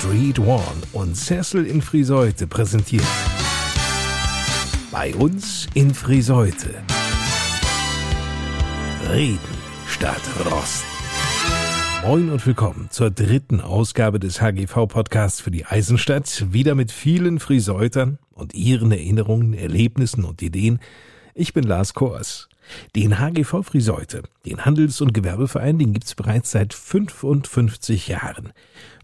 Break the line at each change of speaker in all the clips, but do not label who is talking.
Street One und Cecil in Friseute präsentiert. Bei uns in Friseute. Reden statt Rost. Moin und willkommen zur dritten Ausgabe des HGV-Podcasts für die Eisenstadt. Wieder mit vielen Friseutern und ihren Erinnerungen, Erlebnissen und Ideen. Ich bin Lars Kors. Den HGV Friseute, den Handels- und Gewerbeverein, den gibt's bereits seit 55 Jahren.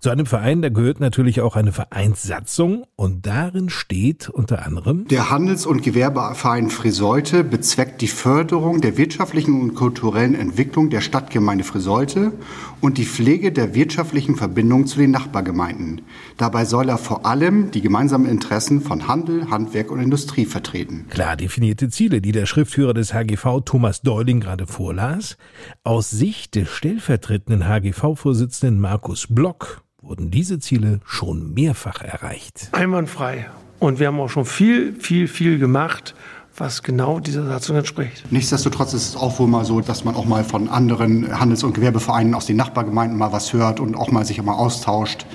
Zu einem Verein, da gehört natürlich auch eine Vereinssatzung und darin steht unter anderem
Der Handels- und Gewerbeverein Friseute bezweckt die Förderung der wirtschaftlichen und kulturellen Entwicklung der Stadtgemeinde Friseute und die Pflege der wirtschaftlichen Verbindung zu den Nachbargemeinden. Dabei soll er vor allem die gemeinsamen Interessen von Handel, Handwerk und Industrie vertreten.
Klar definierte Ziele, die der Schriftführer des HGV Thomas Deuling gerade vorlas. Aus Sicht des stellvertretenden HGV-Vorsitzenden Markus Block wurden diese Ziele schon mehrfach erreicht.
Einwandfrei. Und wir haben auch schon viel, viel, viel gemacht, was genau dieser Satzung entspricht.
Nichtsdestotrotz ist es auch wohl mal so, dass man auch mal von anderen Handels- und Gewerbevereinen aus den Nachbargemeinden mal was hört und auch mal sich mal austauscht,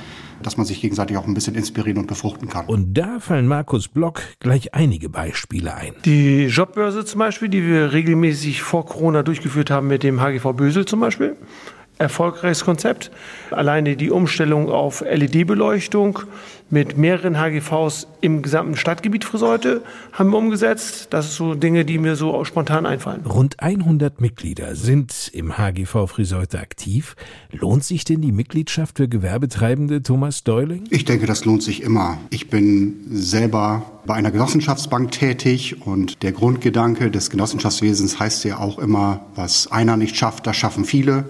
dass man sich gegenseitig auch ein bisschen inspirieren und befruchten kann.
Und da fallen Markus Block gleich einige Beispiele ein.
Die Jobbörse zum Beispiel, die wir regelmäßig vor Corona durchgeführt haben mit dem HGV Bösel zum Beispiel. Erfolgreiches Konzept. Alleine die Umstellung auf LED-Beleuchtung mit mehreren HGVs im gesamten Stadtgebiet Friseute haben wir umgesetzt. Das sind so Dinge, die mir so spontan einfallen.
Rund 100 Mitglieder sind im HGV Friseute aktiv. Lohnt sich denn die Mitgliedschaft für Gewerbetreibende, Thomas Deuling?
Ich denke, das lohnt sich immer. Ich bin selber bei einer Genossenschaftsbank tätig und der Grundgedanke des Genossenschaftswesens heißt ja auch immer, was einer nicht schafft, das schaffen viele.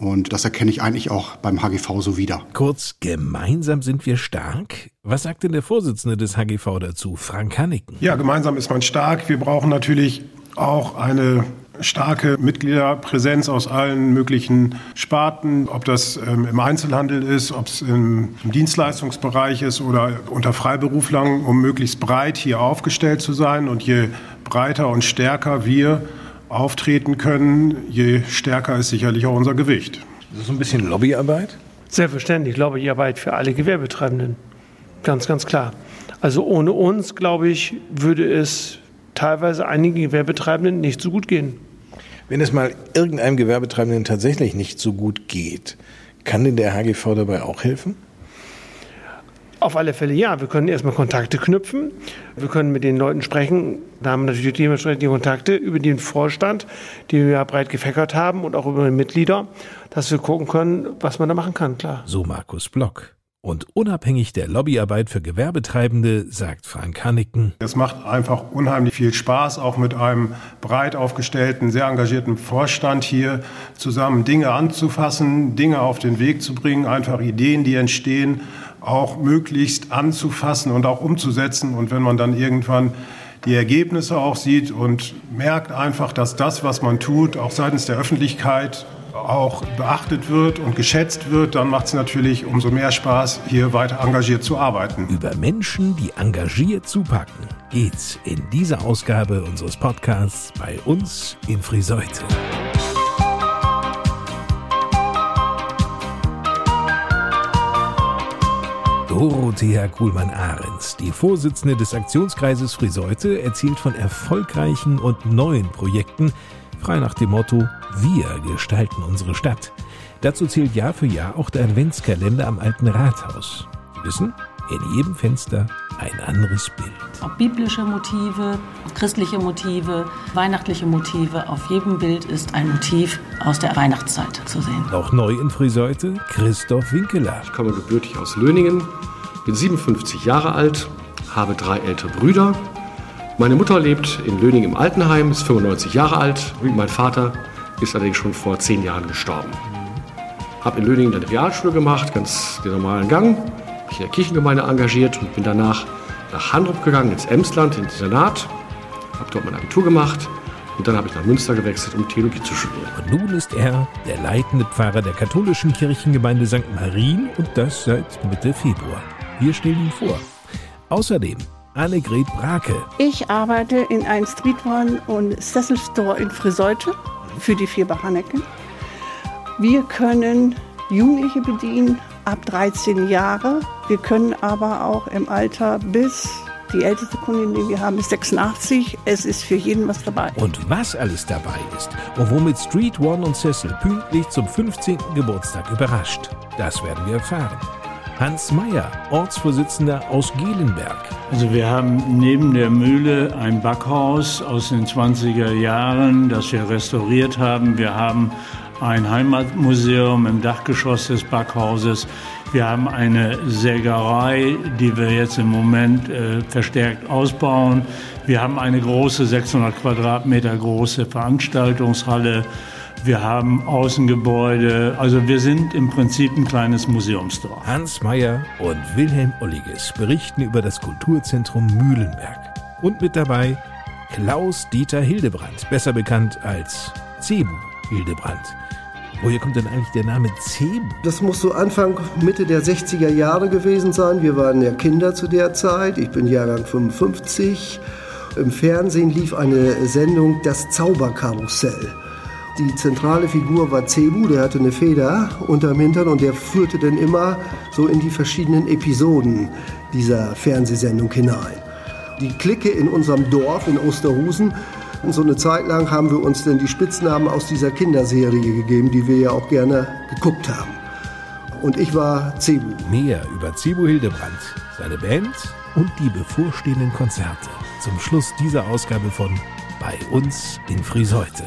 Und das erkenne ich eigentlich auch beim HGV so wieder.
Kurz, gemeinsam sind wir stark? Was sagt denn der Vorsitzende des HGV dazu, Frank Hanniken?
Ja, gemeinsam ist man stark. Wir brauchen natürlich auch eine starke Mitgliederpräsenz aus allen möglichen Sparten, ob das ähm, im Einzelhandel ist, ob es im, im Dienstleistungsbereich ist oder unter Freiberuflern, um möglichst breit hier aufgestellt zu sein. Und je breiter und stärker wir auftreten können, je stärker ist sicherlich auch unser Gewicht.
Das ist so ein bisschen Lobbyarbeit?
Selbstverständlich, Lobbyarbeit für alle Gewerbetreibenden. Ganz, ganz klar. Also ohne uns, glaube ich, würde es teilweise einigen Gewerbetreibenden nicht so gut gehen.
Wenn es mal irgendeinem Gewerbetreibenden tatsächlich nicht so gut geht, kann denn der HGV dabei auch helfen?
Auf alle Fälle ja. Wir können erstmal Kontakte knüpfen. Wir können mit den Leuten sprechen. Da haben wir natürlich dementsprechend die Kontakte über den Vorstand, die wir ja breit gefäckert haben und auch über die Mitglieder, dass wir gucken können, was man da machen kann, klar.
So Markus Block. Und unabhängig der Lobbyarbeit für Gewerbetreibende, sagt Frank Hanniken,
Es macht einfach unheimlich viel Spaß, auch mit einem breit aufgestellten, sehr engagierten Vorstand hier zusammen Dinge anzufassen, Dinge auf den Weg zu bringen, einfach Ideen, die entstehen, auch möglichst anzufassen und auch umzusetzen. Und wenn man dann irgendwann die Ergebnisse auch sieht und merkt einfach, dass das, was man tut, auch seitens der Öffentlichkeit auch beachtet wird und geschätzt wird, dann macht es natürlich umso mehr Spaß, hier weiter engagiert zu arbeiten.
über Menschen, die engagiert zupacken, geht's in dieser Ausgabe unseres Podcasts bei uns in Friseute. Dorothea Kuhlmann-Ahrens, die Vorsitzende des Aktionskreises Friseute, erzählt von erfolgreichen und neuen Projekten, frei nach dem Motto Wir gestalten unsere Stadt. Dazu zählt Jahr für Jahr auch der Adventskalender am Alten Rathaus. Sie wissen, in jedem Fenster ein anderes Bild.
Ob biblische Motive, christliche Motive, weihnachtliche Motive, auf jedem Bild ist ein Motiv aus der Weihnachtszeit zu sehen.
Noch neu in Friseute, Christoph Winkeler.
Ich komme gebürtig aus Löningen, bin 57 Jahre alt, habe drei ältere Brüder. Meine Mutter lebt in Löningen im Altenheim, ist 95 Jahre alt. Mein Vater ist allerdings schon vor zehn Jahren gestorben. Habe in Löningen eine Realschule gemacht, ganz den normalen Gang. Mich in der Kirchengemeinde engagiert und bin danach nach Handrup gegangen, ins Emsland, ins Internat. Habe dort mein Abitur gemacht und dann habe ich nach Münster gewechselt, um Theologie zu studieren.
Und nun ist er der leitende Pfarrer der katholischen Kirchengemeinde St. Marien und das seit Mitte Februar. Wir stellen ihn vor. Außerdem Annegret Brake,
Ich arbeite in einem Street One und Cecil Store in Friseute für die Firma Hanneken. Wir können Jugendliche bedienen, ab 13 Jahre. Wir können aber auch im Alter bis die älteste Kundin, die wir haben, ist 86. Es ist für jeden was dabei.
Und was alles dabei ist und womit Street One und Cecil pünktlich zum 15. Geburtstag überrascht, das werden wir erfahren. Hans Meyer, Ortsvorsitzender aus Gelenberg.
Also wir haben neben der Mühle ein Backhaus aus den 20er Jahren, das wir restauriert haben. Wir haben ein Heimatmuseum im Dachgeschoss des Backhauses. Wir haben eine Sägerei, die wir jetzt im Moment äh, verstärkt ausbauen. Wir haben eine große, 600 Quadratmeter große Veranstaltungshalle. Wir haben Außengebäude. Also wir sind im Prinzip ein kleines Museumsdorf.
Hans Meyer und Wilhelm Olliges berichten über das Kulturzentrum Mühlenberg. Und mit dabei Klaus-Dieter Hildebrand, besser bekannt als Cebu Hildebrand. Woher kommt denn eigentlich der Name Cebu?
Das muss so Anfang, Mitte der 60er Jahre gewesen sein. Wir waren ja Kinder zu der Zeit. Ich bin Jahrgang 55. Im Fernsehen lief eine Sendung Das Zauberkarussell. Die zentrale Figur war Cebu, der hatte eine Feder unterm Hintern und der führte dann immer so in die verschiedenen Episoden dieser Fernsehsendung hinein. Die Clique in unserem Dorf in Osterhusen und so eine Zeit lang haben wir uns dann die Spitznamen aus dieser Kinderserie gegeben, die wir ja auch gerne geguckt haben. Und ich war Cebu.
Mehr über Cebu Hildebrand, seine Band und die bevorstehenden Konzerte. Zum Schluss dieser Ausgabe von Bei uns in Friseute.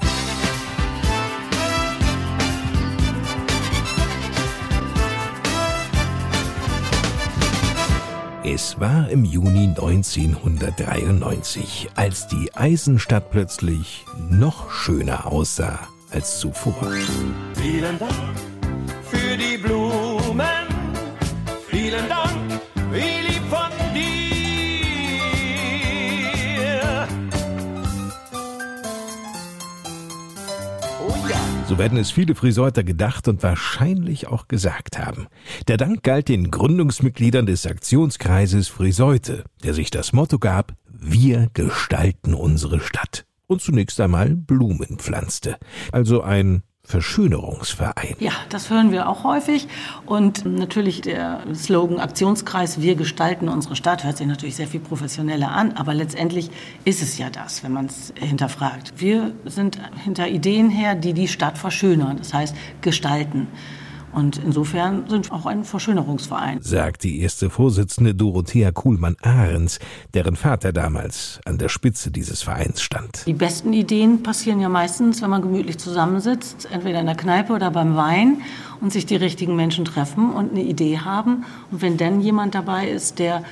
Es war im Juni 1993, als die Eisenstadt plötzlich noch schöner aussah als zuvor.
Vielen Dank für die Blumen. Vielen Dank, wie
So werden es viele Friseuter gedacht und wahrscheinlich auch gesagt haben. Der Dank galt den Gründungsmitgliedern des Aktionskreises Friseute, der sich das Motto gab, wir gestalten unsere Stadt und zunächst einmal Blumen pflanzte. Also ein Verschönerungsverein.
Ja, das hören wir auch häufig. Und natürlich der Slogan Aktionskreis, wir gestalten unsere Stadt, hört sich natürlich sehr viel professioneller an, aber letztendlich ist es ja das, wenn man es hinterfragt. Wir sind hinter Ideen her, die die Stadt verschönern, das heißt gestalten. Und insofern sind wir auch ein Verschönerungsverein.
Sagt die erste Vorsitzende Dorothea Kuhlmann-Ahrens, deren Vater damals an der Spitze dieses Vereins stand.
Die besten Ideen passieren ja meistens, wenn man gemütlich zusammensitzt, entweder in der Kneipe oder beim Wein und sich die richtigen Menschen treffen und eine Idee haben. Und wenn dann jemand dabei ist, der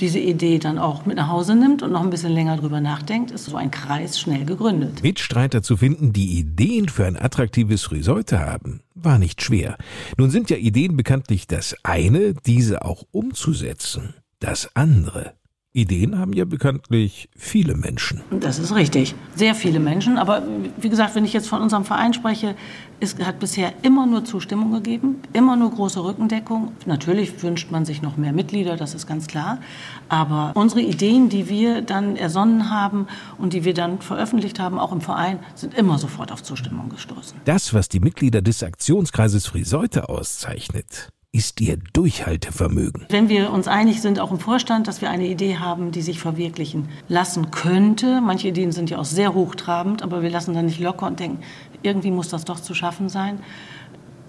diese Idee dann auch mit nach Hause nimmt und noch ein bisschen länger drüber nachdenkt, ist so ein Kreis schnell gegründet.
Mitstreiter zu finden, die Ideen für ein attraktives Friseute haben, war nicht schwer. Nun sind ja Ideen bekanntlich das eine, diese auch umzusetzen, das andere. Ideen haben ja bekanntlich viele Menschen.
Das ist richtig. Sehr viele Menschen. Aber wie gesagt, wenn ich jetzt von unserem Verein spreche, es hat bisher immer nur Zustimmung gegeben, immer nur große Rückendeckung. Natürlich wünscht man sich noch mehr Mitglieder, das ist ganz klar. Aber unsere Ideen, die wir dann ersonnen haben und die wir dann veröffentlicht haben, auch im Verein, sind immer sofort auf Zustimmung gestoßen.
Das, was die Mitglieder des Aktionskreises Friseute auszeichnet, ist ihr Durchhaltevermögen.
Wenn wir uns einig sind, auch im Vorstand, dass wir eine Idee haben, die sich verwirklichen lassen könnte, manche Ideen sind ja auch sehr hochtrabend, aber wir lassen dann nicht locker und denken, irgendwie muss das doch zu schaffen sein,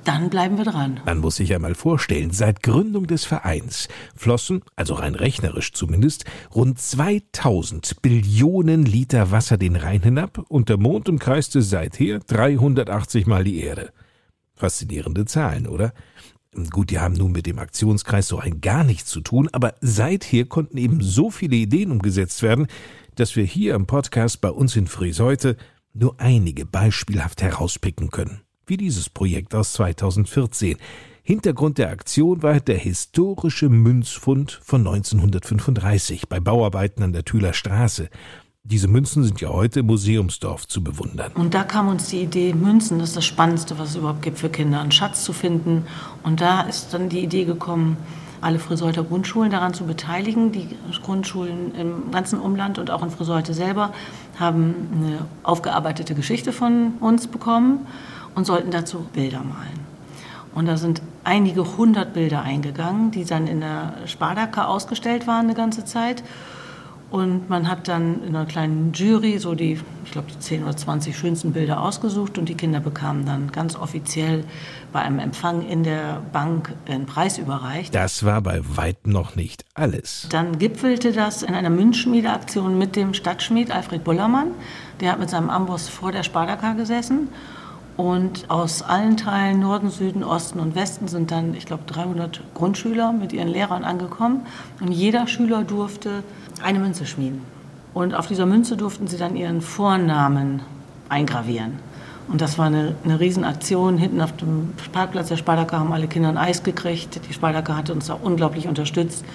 dann bleiben wir dran.
Man muss sich einmal vorstellen, seit Gründung des Vereins flossen, also rein rechnerisch zumindest, rund 2000 Billionen Liter Wasser den Rhein hinab und der Mond umkreiste seither 380 Mal die Erde. Faszinierende Zahlen, oder? Gut, die haben nun mit dem Aktionskreis so ein gar nichts zu tun, aber seither konnten eben so viele Ideen umgesetzt werden, dass wir hier im Podcast bei uns in Friseute nur einige beispielhaft herauspicken können, wie dieses Projekt aus 2014. Hintergrund der Aktion war der historische Münzfund von 1935 bei Bauarbeiten an der Thüler Straße. Diese Münzen sind ja heute im Museumsdorf zu bewundern.
Und da kam uns die Idee, Münzen, das ist das Spannendste, was es überhaupt gibt für Kinder, einen Schatz zu finden. Und da ist dann die Idee gekommen, alle Friseuter Grundschulen daran zu beteiligen. Die Grundschulen im ganzen Umland und auch in Friseute selber haben eine aufgearbeitete Geschichte von uns bekommen und sollten dazu Bilder malen. Und da sind einige hundert Bilder eingegangen, die dann in der Spardacker ausgestellt waren eine ganze Zeit. Und man hat dann in einer kleinen Jury so die, ich glaube, die 10 oder 20 schönsten Bilder ausgesucht und die Kinder bekamen dann ganz offiziell bei einem Empfang in der Bank einen Preis überreicht.
Das war bei weitem noch nicht alles.
Dann gipfelte das in einer Münzschmiedeaktion mit dem Stadtschmied Alfred Bullermann. Der hat mit seinem Amboss vor der Spardacker gesessen. Und aus allen Teilen, Norden, Süden, Osten und Westen, sind dann, ich glaube, 300 Grundschüler mit ihren Lehrern angekommen. Und jeder Schüler durfte eine Münze schmieden. Und auf dieser Münze durften sie dann ihren Vornamen eingravieren. Und das war eine, eine Riesenaktion. Hinten auf dem Parkplatz der Spardacker haben alle Kinder ein Eis gekriegt. Die Spardacker hatte uns da unglaublich unterstützt.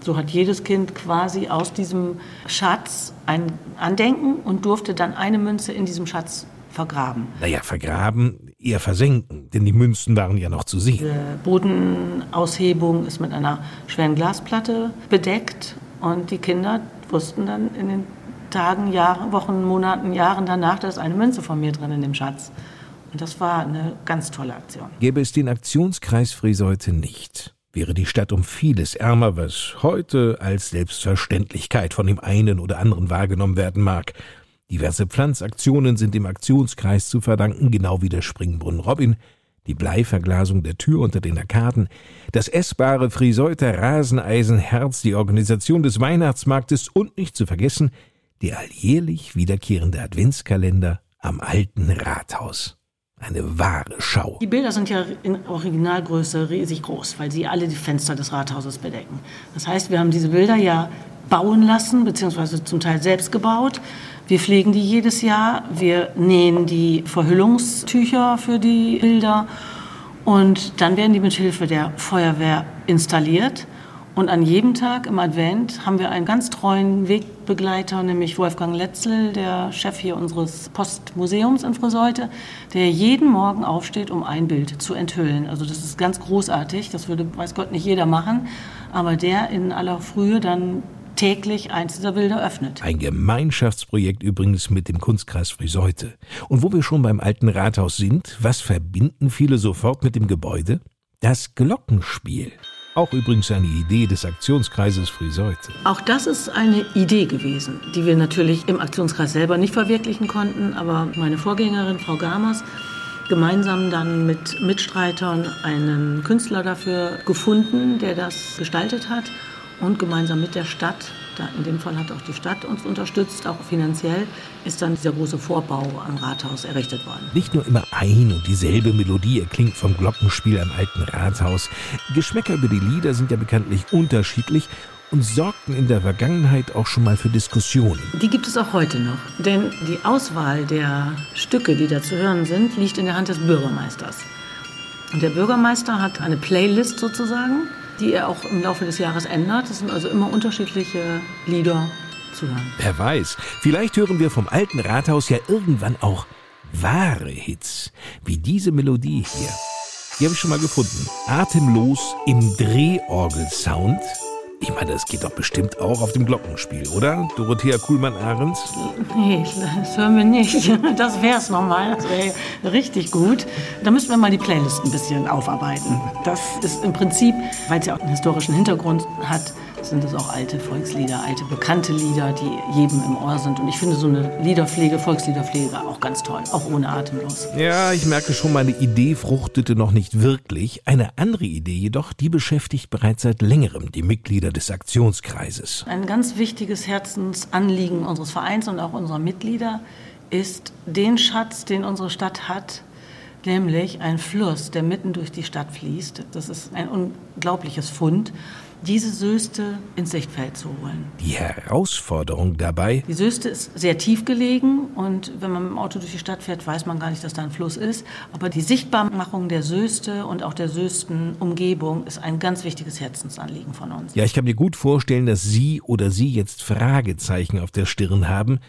So hat jedes Kind quasi aus diesem Schatz ein Andenken und durfte dann eine Münze in diesem Schatz vergraben.
Naja, vergraben, eher versenken, denn die Münzen waren ja noch zu sehen.
Die Bodenaushebung ist mit einer schweren Glasplatte bedeckt und die Kinder wussten dann in den Tagen, Jahren, Wochen, Monaten, Jahren danach, da ist eine Münze von mir drin in dem Schatz. Und das war eine ganz tolle Aktion.
Gäbe es den Aktionskreis Friseute nicht, wäre die Stadt um vieles ärmer, was heute als Selbstverständlichkeit von dem einen oder anderen wahrgenommen werden mag. Diverse Pflanzaktionen sind dem Aktionskreis zu verdanken, genau wie der Springbrunnen Robin, die Bleiverglasung der Tür unter den Arkaden, das essbare Friseuter Raseneisenherz, die Organisation des Weihnachtsmarktes und nicht zu vergessen der alljährlich wiederkehrende Adventskalender am alten Rathaus. Eine wahre Schau.
Die Bilder sind ja in Originalgröße riesig groß, weil sie alle die Fenster des Rathauses bedecken. Das heißt, wir haben diese Bilder ja bauen lassen, beziehungsweise zum Teil selbst gebaut. Wir pflegen die jedes Jahr. Wir nähen die Verhüllungstücher für die Bilder. Und dann werden die mit Hilfe der Feuerwehr installiert. Und an jedem Tag im Advent haben wir einen ganz treuen Wegbegleiter, nämlich Wolfgang Letzel, der Chef hier unseres Postmuseums in Friseute, der jeden Morgen aufsteht, um ein Bild zu enthüllen. Also das ist ganz großartig. Das würde, weiß Gott, nicht jeder machen. Aber der in aller Frühe dann täglich eins dieser Bilder öffnet.
Ein Gemeinschaftsprojekt übrigens mit dem Kunstkreis Friseute. Und wo wir schon beim alten Rathaus sind, was verbinden viele sofort mit dem Gebäude? Das Glockenspiel. Auch übrigens eine Idee des Aktionskreises Friseute.
Auch das ist eine Idee gewesen, die wir natürlich im Aktionskreis selber nicht verwirklichen konnten, aber meine Vorgängerin, Frau Gamers, gemeinsam dann mit Mitstreitern einen Künstler dafür gefunden, der das gestaltet hat und gemeinsam mit der Stadt, da in dem Fall hat auch die Stadt uns unterstützt, auch finanziell, ist dann dieser große Vorbau am Rathaus errichtet worden.
Nicht nur immer ein und dieselbe Melodie erklingt vom Glockenspiel am alten Rathaus. Geschmäcker über die Lieder sind ja bekanntlich unterschiedlich und sorgten in der Vergangenheit auch schon mal für Diskussionen.
Die gibt es auch heute noch, denn die Auswahl der Stücke, die da zu hören sind, liegt in der Hand des Bürgermeisters. Und der Bürgermeister hat eine Playlist sozusagen, die er auch im Laufe des Jahres ändert. Das sind also immer unterschiedliche Lieder zu hören.
Wer weiß, vielleicht hören wir vom alten Rathaus ja irgendwann auch wahre Hits, wie diese Melodie hier. Die habe ich schon mal gefunden. Atemlos im Drehorgelsound. Ich meine, das geht doch bestimmt auch auf dem Glockenspiel, oder? Dorothea Kuhlmann-Ahrens?
Nee, das hören wir nicht. Das wär's nochmal. Das wäre richtig gut. Da müssten wir mal die Playlist ein bisschen aufarbeiten. Das ist im Prinzip, weil es ja auch einen historischen Hintergrund hat, sind es auch alte Volkslieder, alte bekannte Lieder, die jedem im Ohr sind. Und ich finde so eine Liederpflege, Volksliederpflege auch ganz toll, auch ohne Atemlos.
Ja, ich merke schon, meine Idee fruchtete noch nicht wirklich. Eine andere Idee jedoch, die beschäftigt bereits seit längerem die Mitglieder des Aktionskreises.
Ein ganz wichtiges Herzensanliegen unseres Vereins und auch unserer Mitglieder ist, den Schatz, den unsere Stadt hat, nämlich ein Fluss, der mitten durch die Stadt fließt. Das ist ein unglaubliches Fund diese Söste ins Sichtfeld zu holen.
Die Herausforderung dabei?
Die Söste ist sehr tief gelegen und wenn man mit dem Auto durch die Stadt fährt, weiß man gar nicht, dass da ein Fluss ist. Aber die Sichtbarmachung der Söste und auch der Söstenumgebung ist ein ganz wichtiges Herzensanliegen von uns.
Ja, ich kann mir gut vorstellen, dass Sie oder Sie jetzt Fragezeichen auf der Stirn haben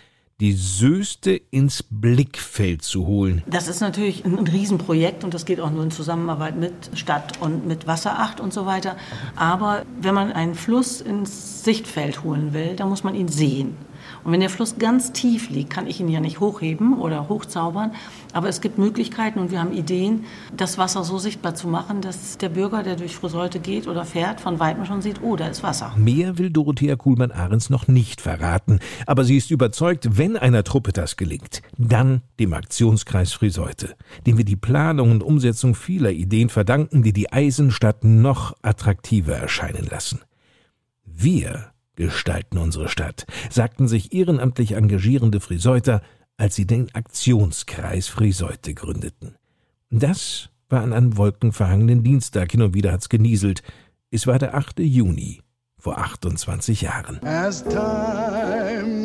die Söste ins Blickfeld zu holen.
Das ist natürlich ein Riesenprojekt und das geht auch nur in Zusammenarbeit mit Stadt und mit Wasseracht und so weiter. Aber wenn man einen Fluss ins Sichtfeld holen will, dann muss man ihn sehen. Und wenn der Fluss ganz tief liegt, kann ich ihn ja nicht hochheben oder hochzaubern. Aber es gibt Möglichkeiten und wir haben Ideen, das Wasser so sichtbar zu machen, dass der Bürger, der durch Friseute geht oder fährt, von weitem schon sieht, oh, da ist Wasser.
Mehr will Dorothea Kuhlmann-Ahrens noch nicht verraten. Aber sie ist überzeugt, wenn einer Truppe das gelingt, dann dem Aktionskreis Friseute, dem wir die Planung und Umsetzung vieler Ideen verdanken, die die Eisenstadt noch attraktiver erscheinen lassen. Wir gestalten unsere Stadt, sagten sich ehrenamtlich engagierende Friseuter, als sie den Aktionskreis Friseute gründeten. Das war an einem wolkenverhangenen Dienstag, hin und wieder hat's genieselt. Es war der 8. Juni vor 28 Jahren.
As time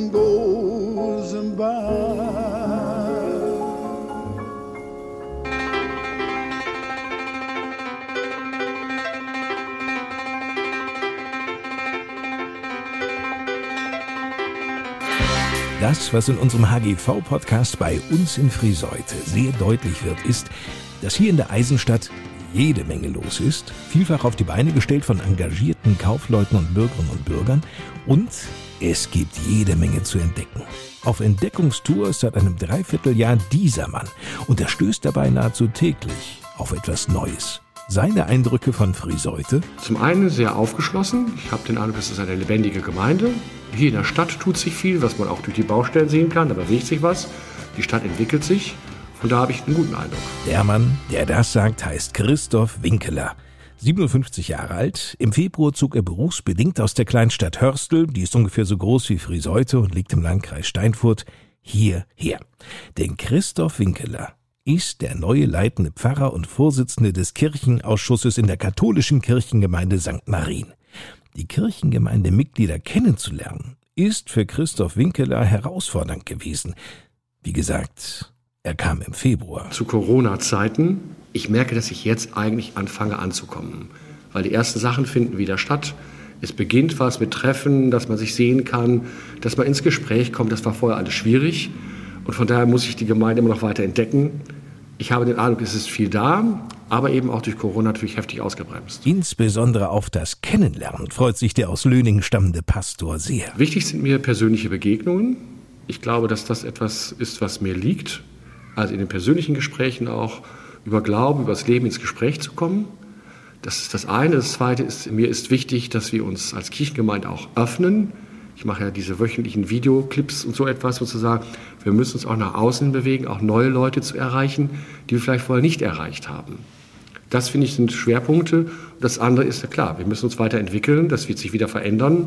Das, was in unserem HGV-Podcast bei uns in Friseute sehr deutlich wird, ist, dass hier in der Eisenstadt jede Menge los ist, vielfach auf die Beine gestellt von engagierten Kaufleuten und Bürgerinnen und Bürgern und es gibt jede Menge zu entdecken. Auf Entdeckungstour ist seit einem Dreivierteljahr dieser Mann und er stößt dabei nahezu täglich auf etwas Neues. Seine Eindrücke von Friseute?
Zum einen sehr aufgeschlossen. Ich habe den Eindruck, es ist eine lebendige Gemeinde. Hier in der Stadt tut sich viel, was man auch durch die Baustellen sehen kann. Da bewegt sich was. Die Stadt entwickelt sich. Und da habe ich einen guten Eindruck.
Der Mann, der das sagt, heißt Christoph Winkeler. 57 Jahre alt. Im Februar zog er berufsbedingt aus der Kleinstadt Hörstel, die ist ungefähr so groß wie Friseute und liegt im Landkreis Steinfurt, hierher. Denn Christoph Winkeler ist der neue leitende Pfarrer und Vorsitzende des Kirchenausschusses in der katholischen Kirchengemeinde St. Marien. Die Kirchengemeindemitglieder kennenzulernen, ist für Christoph Winkeler herausfordernd gewesen. Wie gesagt, er kam im Februar.
Zu Corona-Zeiten. Ich merke, dass ich jetzt eigentlich anfange anzukommen. Weil die ersten Sachen finden wieder statt. Es beginnt was mit Treffen, dass man sich sehen kann, dass man ins Gespräch kommt. Das war vorher alles schwierig. Und von daher muss ich die Gemeinde immer noch weiter entdecken. Ich habe den Eindruck, es ist viel da, aber eben auch durch Corona natürlich heftig ausgebremst.
Insbesondere auf das Kennenlernen freut sich der aus Löningen stammende Pastor sehr.
Wichtig sind mir persönliche Begegnungen. Ich glaube, dass das etwas ist, was mir liegt. Also in den persönlichen Gesprächen auch über Glauben, über das Leben ins Gespräch zu kommen. Das ist das eine. Das zweite ist, mir ist wichtig, dass wir uns als Kirchengemeinde auch öffnen ich mache ja diese wöchentlichen Videoclips und so etwas sozusagen. Wir müssen uns auch nach außen bewegen, auch neue Leute zu erreichen, die wir vielleicht vorher nicht erreicht haben. Das finde ich sind Schwerpunkte. Das andere ist ja klar, wir müssen uns weiterentwickeln, das wird sich wieder verändern.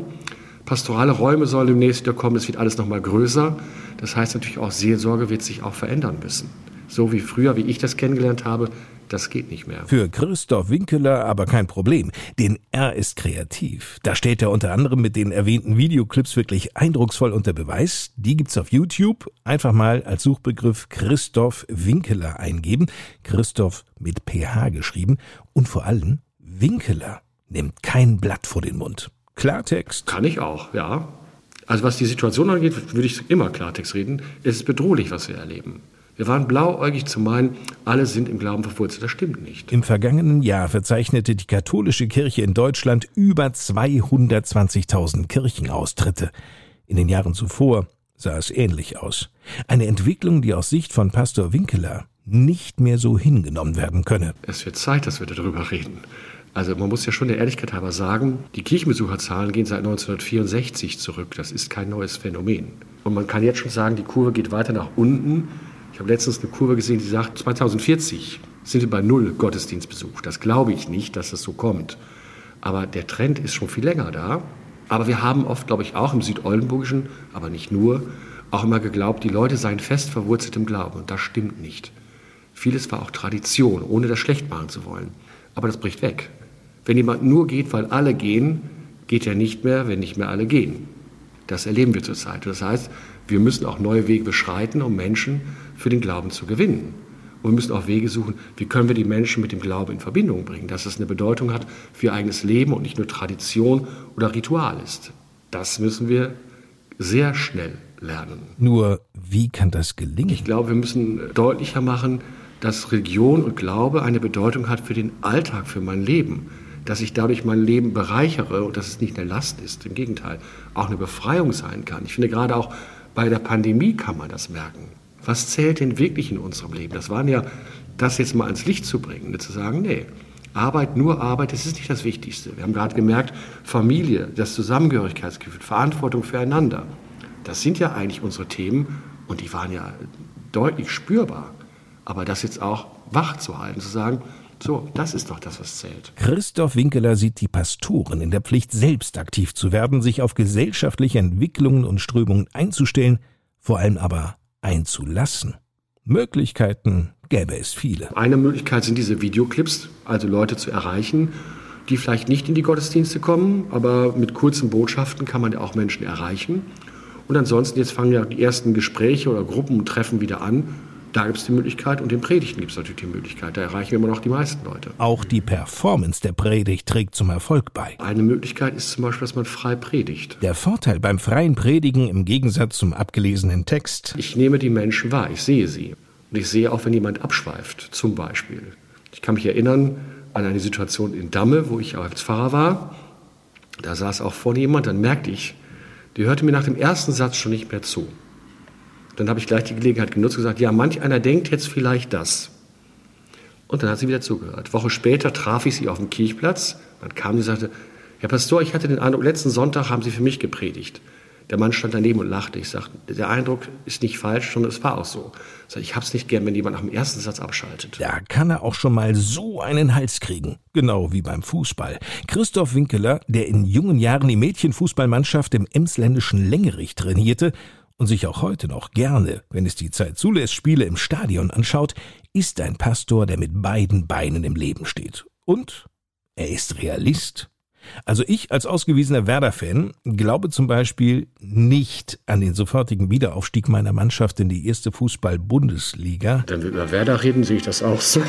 Pastorale Räume sollen demnächst wieder kommen, es wird alles nochmal größer. Das heißt natürlich auch, Seelsorge wird sich auch verändern müssen. So wie früher, wie ich das kennengelernt habe, das geht nicht mehr.
Für Christoph Winkeler aber kein Problem, denn er ist kreativ. Da steht er unter anderem mit den erwähnten Videoclips wirklich eindrucksvoll unter Beweis. Die gibt's auf YouTube. Einfach mal als Suchbegriff Christoph Winkeler eingeben. Christoph mit PH geschrieben. Und vor allem, Winkeler nimmt kein Blatt vor den Mund. Klartext.
Kann ich auch, ja. Also was die Situation angeht, würde ich immer Klartext reden. Es ist bedrohlich, was wir erleben. Wir waren blauäugig zu meinen, alle sind im Glauben verwurzelt. Das stimmt nicht.
Im vergangenen Jahr verzeichnete die katholische Kirche in Deutschland über 220.000 Kirchenaustritte. In den Jahren zuvor sah es ähnlich aus. Eine Entwicklung, die aus Sicht von Pastor Winkeler nicht mehr so hingenommen werden könne.
Es wird Zeit, dass wir darüber reden. Also man muss ja schon der Ehrlichkeit halber sagen, die Kirchenbesucherzahlen gehen seit 1964 zurück. Das ist kein neues Phänomen. Und man kann jetzt schon sagen, die Kurve geht weiter nach unten. Ich habe letztens eine Kurve gesehen, die sagt, 2040 sind wir bei null Gottesdienstbesuch. Das glaube ich nicht, dass das so kommt. Aber der Trend ist schon viel länger da. Aber wir haben oft, glaube ich, auch im Südoldenburgischen, aber nicht nur, auch immer geglaubt, die Leute seien fest verwurzelt im Glauben. Und das stimmt nicht. Vieles war auch Tradition, ohne das schlecht machen zu wollen. Aber das bricht weg. Wenn jemand nur geht, weil alle gehen, geht er nicht mehr, wenn nicht mehr alle gehen. Das erleben wir zurzeit. Das heißt, wir müssen auch neue Wege beschreiten, um Menschen für den Glauben zu gewinnen. Und wir müssen auch Wege suchen, wie können wir die Menschen mit dem Glauben in Verbindung bringen, dass es eine Bedeutung hat für ihr eigenes Leben und nicht nur Tradition oder Ritual ist. Das müssen wir sehr schnell lernen.
Nur, wie kann das gelingen?
Ich glaube, wir müssen deutlicher machen, dass Religion und Glaube eine Bedeutung hat für den Alltag, für mein Leben. dass ich dadurch mein Leben bereichere und dass es nicht eine Last ist. Im Gegenteil, auch eine Befreiung sein kann. Ich finde gerade auch bei der Pandemie kann man das merken. Was zählt denn wirklich in unserem Leben? Das waren ja, das jetzt mal ans Licht zu bringen, zu sagen, nee, Arbeit, nur Arbeit, das ist nicht das Wichtigste. Wir haben gerade gemerkt, Familie, das Zusammengehörigkeitsgefühl, Verantwortung füreinander, das sind ja eigentlich unsere Themen und die waren ja deutlich spürbar. Aber das jetzt auch wach zu halten, zu sagen, so, das ist doch das, was zählt.
Christoph Winkeler sieht die Pastoren in der Pflicht, selbst aktiv zu werden, sich auf gesellschaftliche Entwicklungen und Strömungen einzustellen, vor allem aber einzulassen. Möglichkeiten gäbe es viele.
Eine Möglichkeit sind diese Videoclips, also Leute zu erreichen, die vielleicht nicht in die Gottesdienste kommen, aber mit kurzen Botschaften kann man ja auch Menschen erreichen. Und ansonsten, jetzt fangen ja die ersten Gespräche oder Gruppentreffen wieder an. Da gibt es die Möglichkeit und den Predigten gibt es natürlich die Möglichkeit. Da erreichen wir immer noch die meisten Leute.
Auch die Performance der Predigt trägt zum Erfolg bei.
Eine Möglichkeit ist zum Beispiel, dass man frei predigt.
Der Vorteil beim freien Predigen im Gegensatz zum abgelesenen Text.
Ich nehme die Menschen wahr, ich sehe sie. Und ich sehe auch, wenn jemand abschweift, zum Beispiel. Ich kann mich erinnern an eine Situation in Damme, wo ich als Pfarrer war. Da saß auch vorne jemand, dann merkte ich, die hörte mir nach dem ersten Satz schon nicht mehr zu. Dann habe ich gleich die Gelegenheit genutzt und gesagt, ja, manch einer denkt jetzt vielleicht das. Und dann hat sie wieder zugehört. Woche später traf ich sie auf dem Kirchplatz. Dann kam sie und sagte, Herr Pastor, ich hatte den Eindruck, letzten Sonntag haben Sie für mich gepredigt. Der Mann stand daneben und lachte. Ich sagte, der Eindruck ist nicht falsch, sondern es war auch so. Ich, hab's nicht gern, wenn jemand nach dem ersten Satz abschaltet.
Da kann er auch schon mal so einen Hals kriegen. Genau wie beim Fußball. Christoph Winkeler, der in jungen Jahren die Mädchenfußballmannschaft im emsländischen Längerich trainierte und sich auch heute noch gerne, wenn es die Zeit zulässt, Spiele im Stadion anschaut, ist ein Pastor, der mit beiden Beinen im Leben steht. Und er ist Realist. Also ich als ausgewiesener Werder-Fan glaube zum Beispiel nicht an den sofortigen Wiederaufstieg meiner Mannschaft in die erste Fußball-Bundesliga.
Wenn wir über Werder reden, sehe ich das auch so.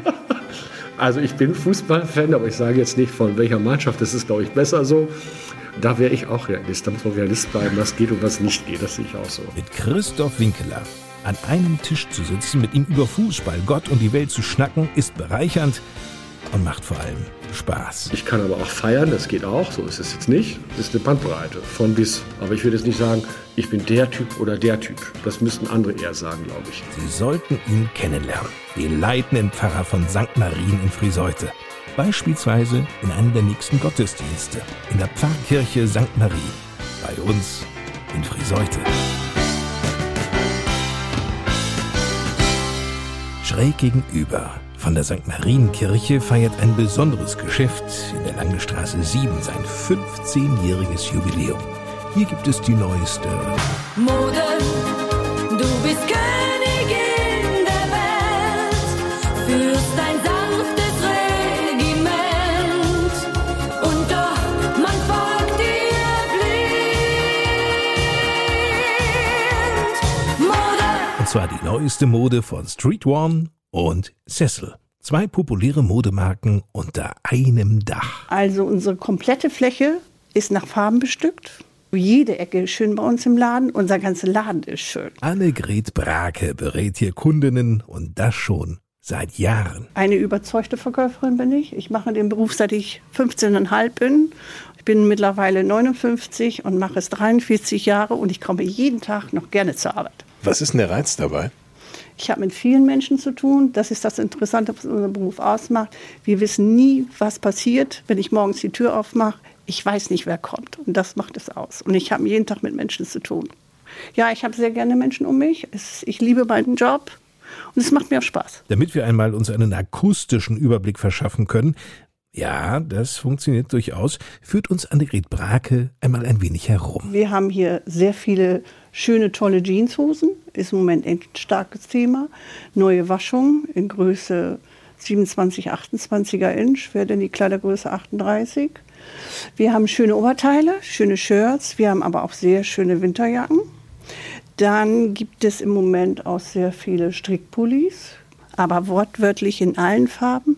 also ich bin Fußballfan, aber ich sage jetzt nicht von welcher Mannschaft. Das ist, glaube ich, besser so. Da wäre ich auch Realist. Da muss man Realist bleiben, was geht und was nicht geht. Das sehe ich auch so.
Mit Christoph Winkeler an einem Tisch zu sitzen, mit ihm über Fußball, Gott und die Welt zu schnacken, ist bereichernd und macht vor allem Spaß.
Ich kann aber auch feiern, das geht auch, so ist es jetzt nicht. Das ist eine Bandbreite von bis. Aber ich würde jetzt nicht sagen, ich bin der Typ oder der Typ. Das müssten andere eher sagen, glaube ich.
Sie sollten ihn kennenlernen. Den leitenden Pfarrer von St. Marien in Friseute. Beispielsweise in einem der nächsten Gottesdienste in der Pfarrkirche St. Marie. Bei uns in Friseute. Schräg gegenüber von der St. Marienkirche feiert ein besonderes Geschäft in der Langestraße 7 sein 15-jähriges Jubiläum. Hier gibt es die neueste
Mode, du bist Königin
Und zwar die neueste Mode von Street One und Cecil. Zwei populäre Modemarken unter einem Dach.
Also unsere komplette Fläche ist nach Farben bestückt. Jede Ecke ist schön bei uns im Laden. Unser ganzer Laden ist schön.
Annegret Brake berät hier Kundinnen und das schon seit Jahren.
Eine überzeugte Verkäuferin bin ich. Ich mache den Beruf, seit ich 15,5 bin. Ich bin mittlerweile 59 und mache es 43 Jahre und ich komme jeden Tag noch gerne zur Arbeit.
Was ist denn der Reiz dabei?
Ich habe mit vielen Menschen zu tun. Das ist das Interessante, was unseren Beruf ausmacht. Wir wissen nie, was passiert, wenn ich morgens die Tür aufmache. Ich weiß nicht, wer kommt. Und das macht es aus. Und ich habe jeden Tag mit Menschen zu tun. Ja, ich habe sehr gerne Menschen um mich. Ich liebe meinen Job. Und es macht mir auch Spaß.
Damit wir einmal uns einen akustischen Überblick verschaffen können, ja, das funktioniert durchaus, führt uns Annegret Brake einmal ein wenig herum.
Wir haben hier sehr viele schöne, tolle Jeanshosen. Ist im Moment ein starkes Thema. Neue Waschung in Größe 27, 28er Inch. Wäre denn die Kleidergröße 38. Wir haben schöne Oberteile, schöne Shirts. Wir haben aber auch sehr schöne Winterjacken. Dann gibt es im Moment auch sehr viele Strickpullis, aber wortwörtlich in allen Farben.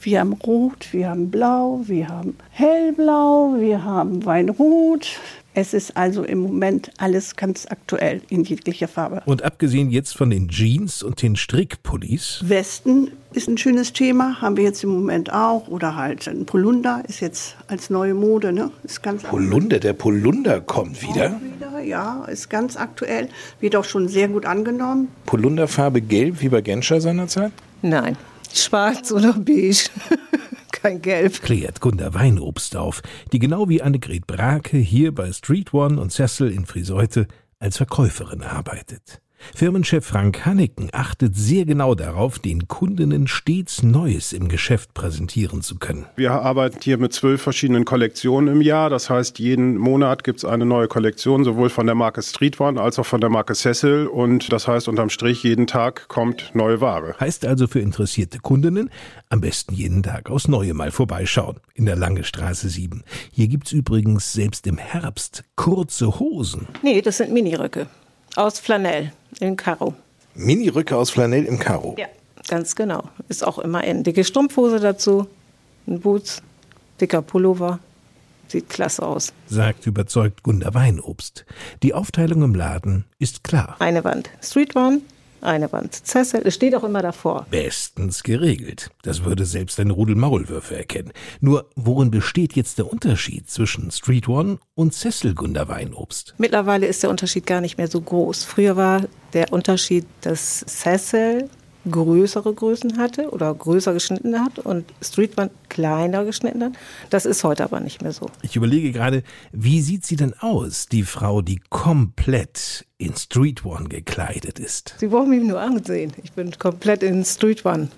Wir haben Rot, wir haben Blau, wir haben Hellblau, wir haben Weinrot. Es ist also im Moment alles ganz aktuell in jeglicher Farbe.
Und abgesehen jetzt von den Jeans und den Strickpullis,
Westen ist ein schönes Thema, haben wir jetzt im Moment auch. Oder halt ein Polunder ist jetzt als neue Mode, ne? Ist ganz
Polunder, der Polunder kommt wieder.
wieder, ja, ist ganz aktuell. Wird auch schon sehr gut angenommen.
Polunderfarbe gelb wie bei Genscher seinerzeit?
Nein, schwarz oder beige. Kein Gelb.
Klärt Gunda Weinobst auf, die genau wie Annegret Brake hier bei Street One und Cecil in Friseute als Verkäuferin arbeitet. Firmenchef Frank Hanneken achtet sehr genau darauf, den Kundinnen stets Neues im Geschäft präsentieren zu können.
Wir arbeiten hier mit zwölf verschiedenen Kollektionen im Jahr. Das heißt, jeden Monat gibt es eine neue Kollektion, sowohl von der Marke Street One als auch von der Marke Cecil. Und das heißt, unterm Strich, jeden Tag kommt neue Ware.
Heißt also für interessierte Kundinnen, am besten jeden Tag aufs Neue mal vorbeischauen in der Lange Straße 7. Hier gibt's übrigens selbst im Herbst kurze Hosen.
Nee, das sind Miniröcke. Aus Flanell in Karo.
Miniröcke aus Flanell im Karo.
Ja, ganz genau. Ist auch immer in dicke Strumpfhose dazu, ein Boots, dicker Pullover. Sieht klasse aus.
sagt überzeugt Gunda Weinobst. Die Aufteilung im Laden ist klar.
Eine Wand Street One, eine Wand. Es steht auch immer davor.
Bestens geregelt. Das würde selbst ein Rudel Maulwürfe erkennen. Nur, worin besteht jetzt der Unterschied zwischen Street One und Cecil Gunda Weinobst?
Mittlerweile ist der Unterschied gar nicht mehr so groß. Früher war der Unterschied, dass Cecil größere Größen hatte oder größer geschnitten hat und Street One kleiner geschnitten hat. Das ist heute aber nicht mehr so.
Ich überlege gerade, wie sieht sie denn aus, die Frau, die komplett in Street One gekleidet ist?
Sie brauchen mich nur ansehen. Ich bin komplett in Street One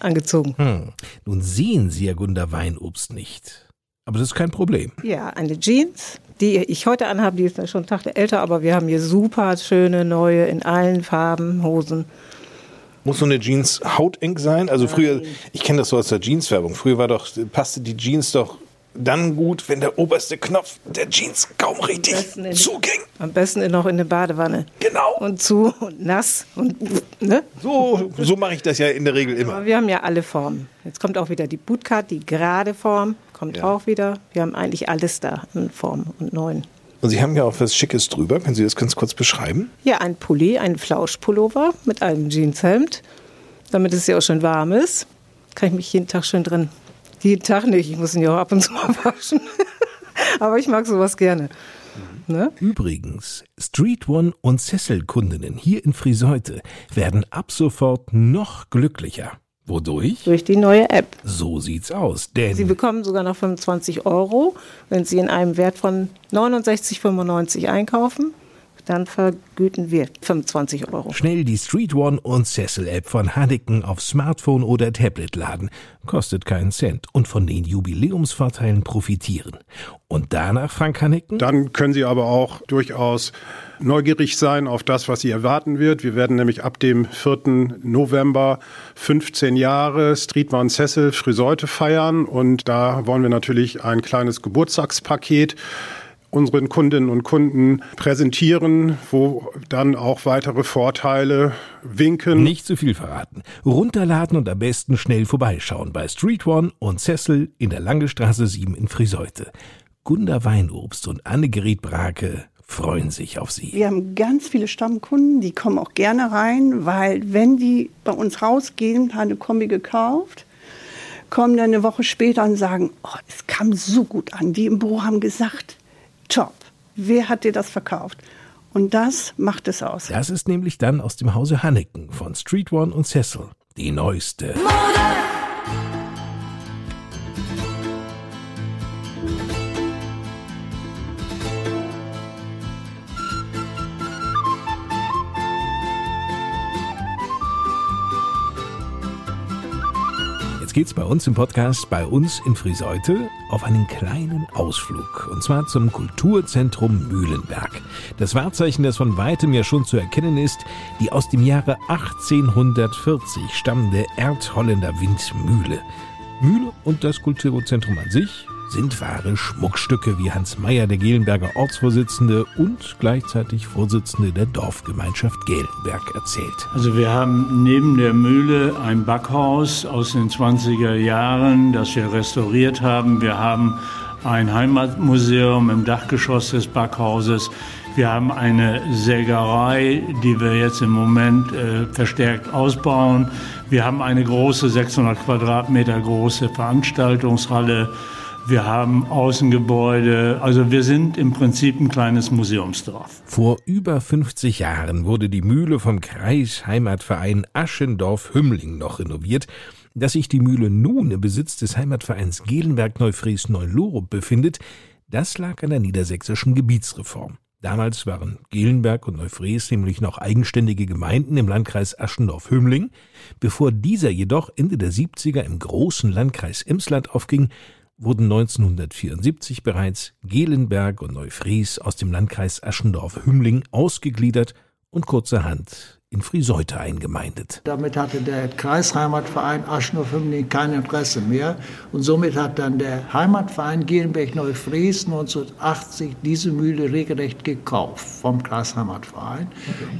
angezogen.
Hm. Nun sehen Sie ja Gunda Weinobst nicht. Aber das ist kein Problem.
Ja, eine Jeans, die ich heute anhabe, die ist ja schon einen Tag älter, aber wir haben hier super schöne neue in allen Farben Hosen.
Muss so eine Jeans hauteng sein? Also früher, ich kenne das so aus der Jeanswerbung. Früher war doch, passte die Jeans doch dann gut, wenn der oberste Knopf der Jeans kaum richtig
in,
zuging.
Am besten noch in eine Badewanne.
Genau.
Und zu und nass und ne?
So, so mache ich das ja in der Regel immer.
Aber wir haben ja alle Formen. Jetzt kommt auch wieder die Bootcut, die gerade Form, kommt auch wieder. Wir haben eigentlich alles da in Form und neuen.
Und Sie haben ja auch was Schickes drüber. Können Sie das ganz kurz beschreiben?
Ja, ein Pulli, ein Flauschpullover mit einem Jeanshemd, damit es ja auch schön warm ist. Kann ich mich jeden Tag schön drin. Jeden Tag nicht, ich muss ihn ja auch ab und zu mal waschen. Aber ich mag sowas gerne. Ne?
Übrigens, Street One und Cecil-Kundinnen hier in Friseute werden ab sofort noch glücklicher. Wodurch?
Durch die neue App.
So sieht's aus, denn
Sie bekommen sogar noch 25 Euro, wenn Sie in einem Wert von 69,95 einkaufen. Dann vergüten wir 25 Euro.
schnell die Street One und Cecil App von Hanneken auf Smartphone oder Tablet laden. Kostet keinen Cent und von den Jubiläumsvorteilen profitieren. Und danach, Frank Hanneken?
Dann können Sie aber auch durchaus neugierig sein auf das, was Sie erwarten wird. Wir werden nämlich ab dem 4. November 15 Jahre Street One Cecil Friseute feiern und da wollen wir natürlich ein kleines Geburtstagspaket unseren Kundinnen und Kunden präsentieren, wo dann auch weitere Vorteile winken.
Nicht zu viel verraten. Runterladen und am besten schnell vorbeischauen bei Street One und Cecil in der Langestraße 7 in Friseute. Gunda Weinobst und Annegret Brake freuen sich auf Sie.
Wir haben ganz viele Stammkunden, die kommen auch gerne rein, weil wenn die bei uns rausgehen, haben eine Kombi gekauft, kommen dann eine Woche später und sagen, oh, es kam so gut an. Die im Büro haben gesagt, top, wer hat dir das verkauft? Und das macht es aus.
Das ist nämlich dann aus dem Hause Hanneken von Street One und Cecil. Die neueste. Jetzt geht's bei uns im Podcast, bei uns in Friseute, auf einen kleinen Ausflug. Und zwar zum Kulturzentrum Mühlenberg. Das Wahrzeichen, das von weitem ja schon zu erkennen ist, die aus dem Jahre 1840 stammende Erdholländer Windmühle. Mühle und das Kulturzentrum an sich sind wahre Schmuckstücke, wie Hans Meyer, der Gehlenberger Ortsvorsitzende und gleichzeitig Vorsitzende der Dorfgemeinschaft Gehlenberg, erzählt.
Also wir haben neben der Mühle ein Backhaus aus den 20er Jahren, das wir restauriert haben. Wir haben ein Heimatmuseum im Dachgeschoss des Backhauses. Wir haben eine Sägerei, die wir jetzt im Moment äh, verstärkt ausbauen. Wir haben eine große 600 Quadratmeter große Veranstaltungshalle. Wir haben Außengebäude. Also wir sind im Prinzip ein kleines Museumsdorf.
Vor über 50 Jahren wurde die Mühle vom Kreisheimatverein Aschendorf-Hümmling noch renoviert. Dass sich die Mühle nun im Besitz des Heimatvereins Gelenberg-Neufries-Neulorup befindet, das lag an der niedersächsischen Gebietsreform. Damals waren Gelenberg und Neufries nämlich noch eigenständige Gemeinden im Landkreis Aschendorf-Hümmling. Bevor dieser jedoch Ende der 70er im großen Landkreis Emsland aufging, wurden 1974 bereits Gelenberg und Neufries aus dem Landkreis Aschendorf-Hümmling ausgegliedert und kurzerhand in Friseute eingemeindet.
Damit hatte der Kreisheimatverein Aschendorf-Hümmling kein Interesse mehr und somit hat dann der Heimatverein Gielenberg-Neufries 1980 diese Mühle regelrecht gekauft vom Kreisheimatverein.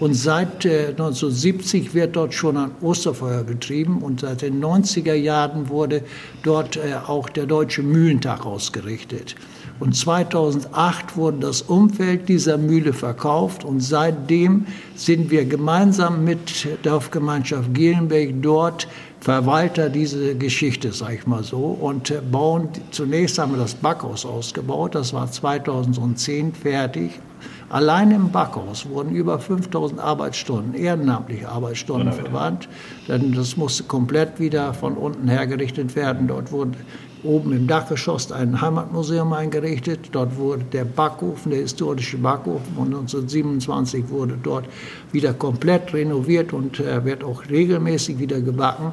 Und seit äh, 1970 wird dort schon ein Osterfeuer betrieben und seit den 90er Jahren wurde dort äh, auch der Deutsche Mühlentag ausgerichtet. Und 2008 wurde das Umfeld dieser Mühle verkauft und seitdem sind wir gemeinsam mit der Dorfgemeinschaft Gielenberg dort Verwalter dieser Geschichte, sag ich mal so, und bauen, zunächst haben wir das Backhaus ausgebaut, das war 2010 fertig. Allein im Backhaus wurden über 5000 Arbeitsstunden, ehrenamtliche Arbeitsstunden verwandt, denn das musste komplett wieder von unten hergerichtet werden. Dort wurde oben im Dachgeschoss ein Heimatmuseum eingerichtet. Dort wurde der Backofen, der historische Backofen von 1927 wurde dort wieder komplett renoviert und äh, wird auch regelmäßig wieder gebacken.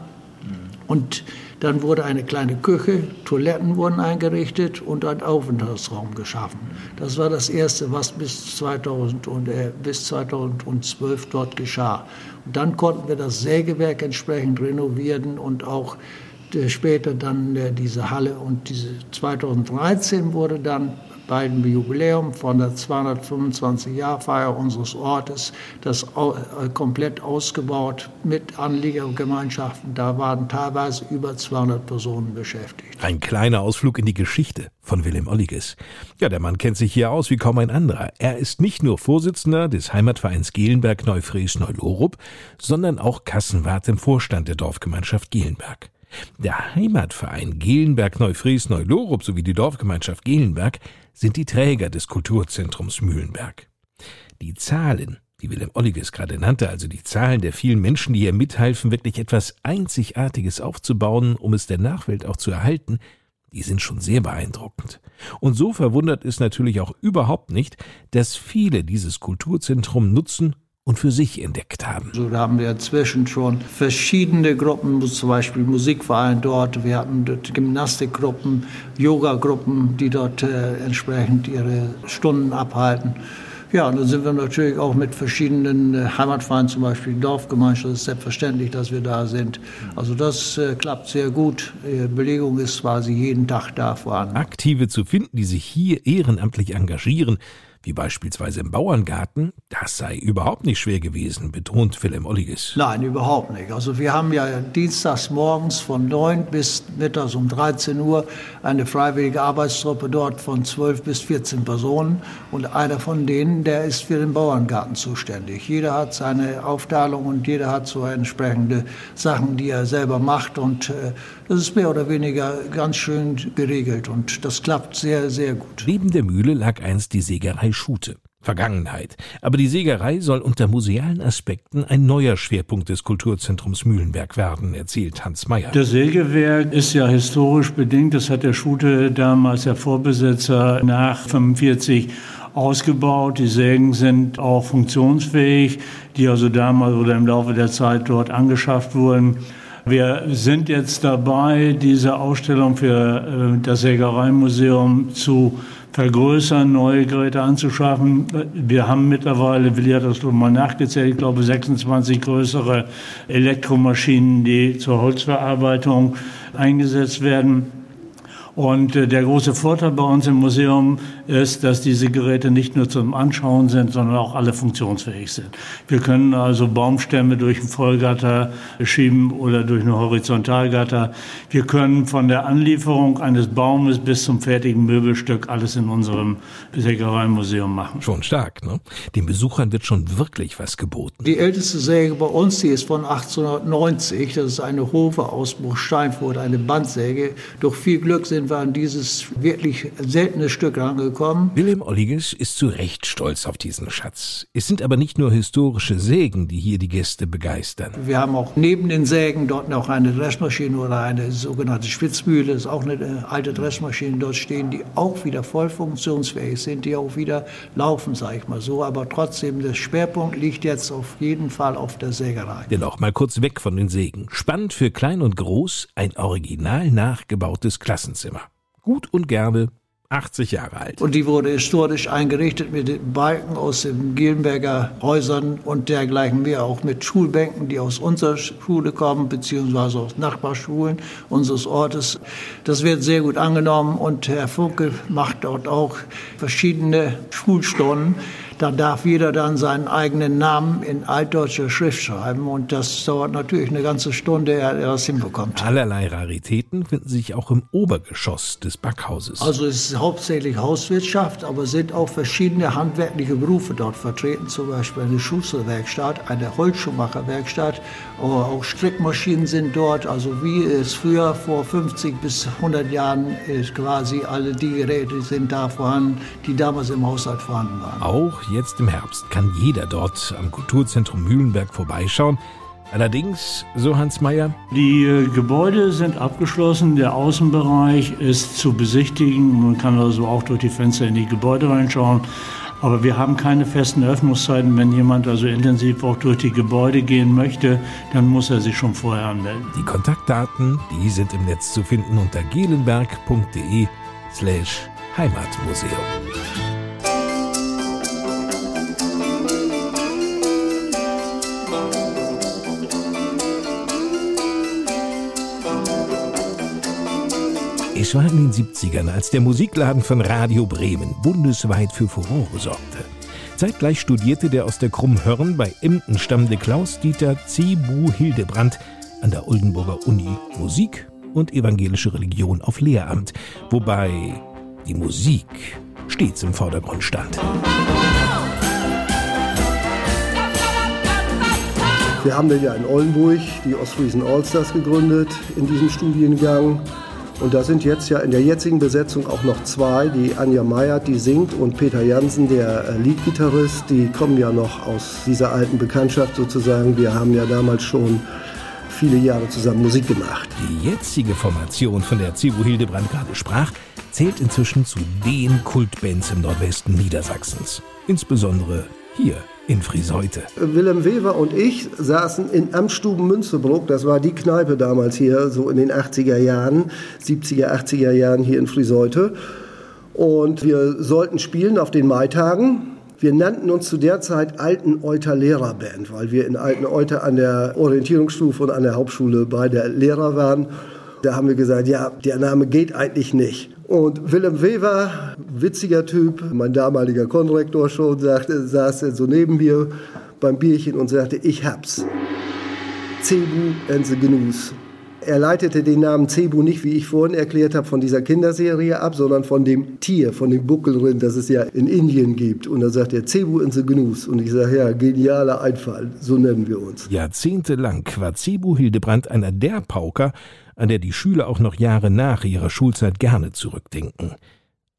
Und dann wurde eine kleine Küche, Toiletten wurden eingerichtet und ein Aufenthaltsraum geschaffen. Das war das Erste, was bis, 2000 und, äh, bis 2012 dort geschah. Und dann konnten wir das Sägewerk entsprechend renovieren und auch später dann äh, diese Halle und diese 2013 wurde dann bei dem Jubiläum von der 225-Jahr-Feier unseres Ortes das äh, komplett ausgebaut mit Anliegergemeinschaften. Da waren teilweise über 200 Personen beschäftigt.
Ein kleiner Ausflug in die Geschichte von Wilhelm Olliges. Ja, der Mann kennt sich hier aus wie kaum ein anderer. Er ist nicht nur Vorsitzender des Heimatvereins Gelenberg Neufries Neulorup, sondern auch Kassenwart im Vorstand der Dorfgemeinschaft Gelenberg. Der Heimatverein Gelenberg-Neufries-Neulorup sowie die Dorfgemeinschaft Gelenberg sind die Träger des Kulturzentrums Mühlenberg. Die Zahlen, die Wilhelm Olliges gerade nannte, also die Zahlen der vielen Menschen, die hier mithalfen, wirklich etwas Einzigartiges aufzubauen, um es der Nachwelt auch zu erhalten, die sind schon sehr beeindruckend. Und so verwundert es natürlich auch überhaupt nicht, dass viele dieses Kulturzentrum nutzen, und für sich entdeckt haben.
So da haben wir inzwischen schon verschiedene Gruppen, zum Beispiel Musikverein dort, wir hatten dort Gymnastikgruppen, Yoga-Gruppen, die dort äh, entsprechend ihre Stunden abhalten. Ja, und dann sind wir natürlich auch mit verschiedenen äh, Heimatvereinen, zum Beispiel Dorfgemeinschaft, ist selbstverständlich, dass wir da sind. Also das äh, klappt sehr gut. Äh, Belegung ist quasi jeden Tag da vorhanden.
Aktive zu finden, die sich hier ehrenamtlich engagieren, wie beispielsweise im Bauerngarten, das sei überhaupt nicht schwer gewesen, betont Wilhelm Olliges.
Nein, überhaupt nicht. Also wir haben ja dienstags morgens von 9 bis mittags um 13 Uhr eine freiwillige Arbeitstruppe dort von 12 bis 14 Personen und einer von denen, der ist für den Bauerngarten zuständig. Jeder hat seine Aufteilung und jeder hat so entsprechende Sachen, die er selber macht und äh, das ist mehr oder weniger ganz schön geregelt und das klappt sehr, sehr gut.
Neben der Mühle lag einst die Sägerei Schute. Vergangenheit. Aber die Sägerei soll unter musealen Aspekten ein neuer Schwerpunkt des Kulturzentrums Mühlenberg werden, erzählt Hans Mayer.
Das Sägewerk ist ja historisch bedingt. Das hat der Schute damals, der Vorbesitzer, nach 45 ausgebaut. Die Sägen sind auch funktionsfähig, die also damals oder im Laufe der Zeit dort angeschafft wurden. Wir sind jetzt dabei, diese Ausstellung für äh, das Sägereimuseum zu vergrößern, neue Geräte anzuschaffen. Wir haben mittlerweile, Willi hat das mal nachgezählt, ich glaube 26 größere Elektromaschinen, die zur Holzverarbeitung eingesetzt werden. Und äh, der große Vorteil bei uns im Museum ist, dass diese Geräte nicht nur zum Anschauen sind, sondern auch alle funktionsfähig sind. Wir können also Baumstämme durch ein Vollgatter schieben oder durch eine Horizontalgatter. Wir können von der Anlieferung eines Baumes bis zum fertigen Möbelstück alles in unserem Sägereimuseum machen.
Schon stark, ne? Den Besuchern wird schon wirklich was geboten.
Die älteste Säge bei uns, die ist von 1890. Das ist eine Hofe aus Bruchsteinfurt, eine Bandsäge. Durch viel Glück sind wir an dieses wirklich seltene Stück rangekommen.
Wilhelm Olliges ist zu Recht stolz auf diesen Schatz. Es sind aber nicht nur historische Sägen, die hier die Gäste begeistern.
Wir haben auch neben den Sägen dort noch eine Dressmaschine oder eine sogenannte Spitzmühle. Das ist auch eine alte Dressmaschine dort stehen, die auch wieder voll funktionsfähig sind, die auch wieder laufen, sage ich mal so. Aber trotzdem, der Schwerpunkt liegt jetzt auf jeden Fall auf der Sägerei.
Dennoch mal kurz weg von den Sägen. Spannend für klein und groß, ein original nachgebautes Klassenzimmer. Gut und gerne 80 Jahre alt.
Und die wurde historisch eingerichtet mit den Balken aus den Gillenberger Häusern und dergleichen mehr, auch mit Schulbänken, die aus unserer Schule kommen, beziehungsweise aus Nachbarschulen unseres Ortes. Das wird sehr gut angenommen und Herr Funke macht dort auch verschiedene Schulstunden. Da darf jeder dann seinen eigenen Namen in altdeutscher Schrift schreiben und das dauert natürlich eine ganze Stunde, er das hinbekommt.
Allerlei Raritäten finden sich auch im Obergeschoss des Backhauses.
Also es ist hauptsächlich Hauswirtschaft, aber sind auch verschiedene handwerkliche Berufe dort vertreten, zum Beispiel eine Schusterwerkstatt, eine Holzschuhmacherwerkstatt, auch Strickmaschinen sind dort, also wie es früher vor 50 bis 100 Jahren ist quasi alle die Geräte sind da vorhanden, die damals im Haushalt vorhanden waren.
Auch jetzt im Herbst kann jeder dort am Kulturzentrum Mühlenberg vorbeischauen. Allerdings, so Hans Meyer,
Die äh, Gebäude sind abgeschlossen, der Außenbereich ist zu besichtigen. Man kann also auch durch die Fenster in die Gebäude reinschauen. Aber wir haben keine festen Öffnungszeiten. Wenn jemand also intensiv auch durch die Gebäude gehen möchte, dann muss er sich schon vorher anmelden.
die Kontaktdaten, die sind im Netz zu finden unter gelenberg.de slash Heimatmuseum. Es war in den 70ern, als der Musikladen von Radio Bremen bundesweit für Furore sorgte. Zeitgleich studierte der aus der Krummhörn bei Emden stammende Klaus-Dieter Cebu Hildebrand an der Oldenburger Uni Musik und evangelische Religion auf Lehramt, wobei die Musik stets im Vordergrund stand.
Wir haben ja in Oldenburg die Ostfriesen Allstars gegründet in diesem Studiengang. Und da sind jetzt ja in der jetzigen Besetzung auch noch zwei, die Anja Meyert, die singt, und Peter Jansen, der äh, Leadgitarrist, die kommen ja noch aus dieser alten Bekanntschaft sozusagen. Wir haben ja damals schon viele Jahre zusammen Musik gemacht.
Die jetzige Formation, von der Cebu Hildebrand gerade sprach, zählt inzwischen zu den Kultbands im Nordwesten Niedersachsens. Insbesondere hier in Friseute.
Willem Weber und ich saßen in Amststuben Münsterbruck, das war die Kneipe damals hier, so in den 80er Jahren, 70er, 80er Jahren hier in Friseute. Und wir sollten spielen auf den Maitagen. Wir nannten uns zu der Zeit Alten Euter Lehrerband, weil wir in Alten Euter an der Orientierungsstufe und an der Hauptschule beide Lehrer waren. Da haben wir gesagt, ja, der Name geht eigentlich nicht. Und Willem Weber, witziger Typ, mein damaliger Konrektor schon, sagte, saß so neben mir beim Bierchen und sagte, ich hab's. Cebu and the Gnus. Er leitete den Namen Cebu nicht, wie ich vorhin erklärt habe, von dieser Kinderserie ab, sondern von dem Tier, von dem Buckelrind, das es ja in Indien gibt. Und da sagt er Cebu and the Gnus. Und ich sage, ja, genialer Einfall, so nennen wir uns.
Jahrzehntelang war Cebu Hildebrand einer der Pauker, an der die Schüler auch noch Jahre nach ihrer Schulzeit gerne zurückdenken.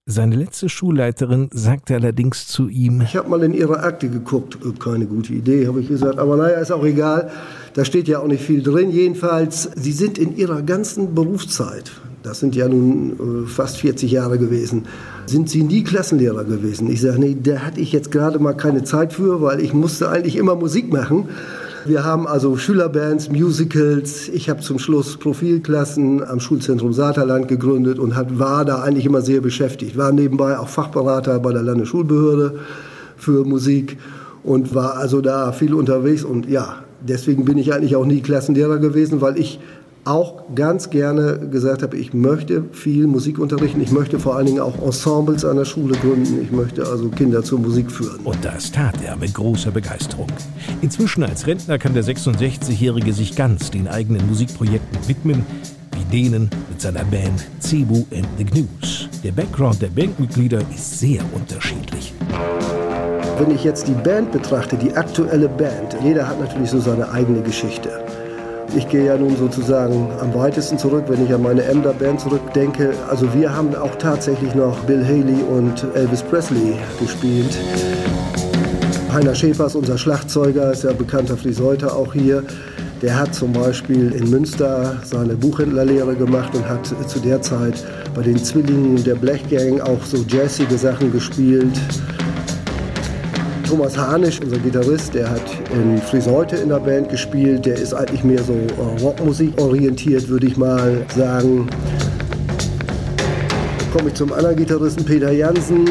Seine letzte Schulleiterin sagte allerdings zu ihm,
Ich habe mal in ihre Akte geguckt. Äh, Keine gute Idee, habe ich gesagt. Aber naja, ist auch egal. Da steht ja auch nicht viel drin. Jedenfalls, Sie sind in Ihrer ganzen Berufszeit, das sind ja nun äh, fast 40 Jahre gewesen, sind Sie nie Klassenlehrer gewesen. Ich sage, nee, da hatte ich jetzt gerade mal keine Zeit für, weil ich musste eigentlich immer Musik machen. Wir haben also Schülerbands, Musicals. Ich habe zum Schluss Profilklassen am Schulzentrum Saterland gegründet und hat, war da eigentlich immer sehr beschäftigt. War nebenbei auch Fachberater bei der Landesschulbehörde für Musik und war also da viel unterwegs. Und ja, deswegen bin ich eigentlich auch nie Klassenlehrer gewesen, weil ich auch ganz gerne gesagt habe, ich möchte viel Musik unterrichten. Ich möchte vor allen Dingen auch Ensembles an der Schule gründen. Ich möchte also Kinder zur Musik führen.
Und das tat er mit großer Begeisterung. Inzwischen als Rentner kann der 66-Jährige sich ganz den eigenen Musikprojekten widmen, wie denen mit seiner Band Cebu and the Gnus. Der Background der Bandmitglieder ist sehr unterschiedlich.
Wenn ich jetzt die Band betrachte, die aktuelle Band, jeder hat natürlich so seine eigene Geschichte. Ich gehe ja nun sozusagen am weitesten zurück, wenn ich an meine Emder Band zurückdenke. Also wir haben auch tatsächlich noch Bill Haley und Elvis Presley gespielt. Heiner Schäfers, unser Schlagzeuger, ist ja bekannter Friseuter auch hier. Der hat zum Beispiel in Münster seine Buchhändlerlehre gemacht und hat zu der Zeit bei den Zwillingen der Black Gang auch so jazzige Sachen gespielt. Thomas Hanisch, unser Gitarrist, der hat in Friseute in der Band gespielt. Der ist eigentlich mehr so äh, Rockmusik orientiert, würde ich mal sagen. Komme ich zum anderen Gitarristen Peter Jansen.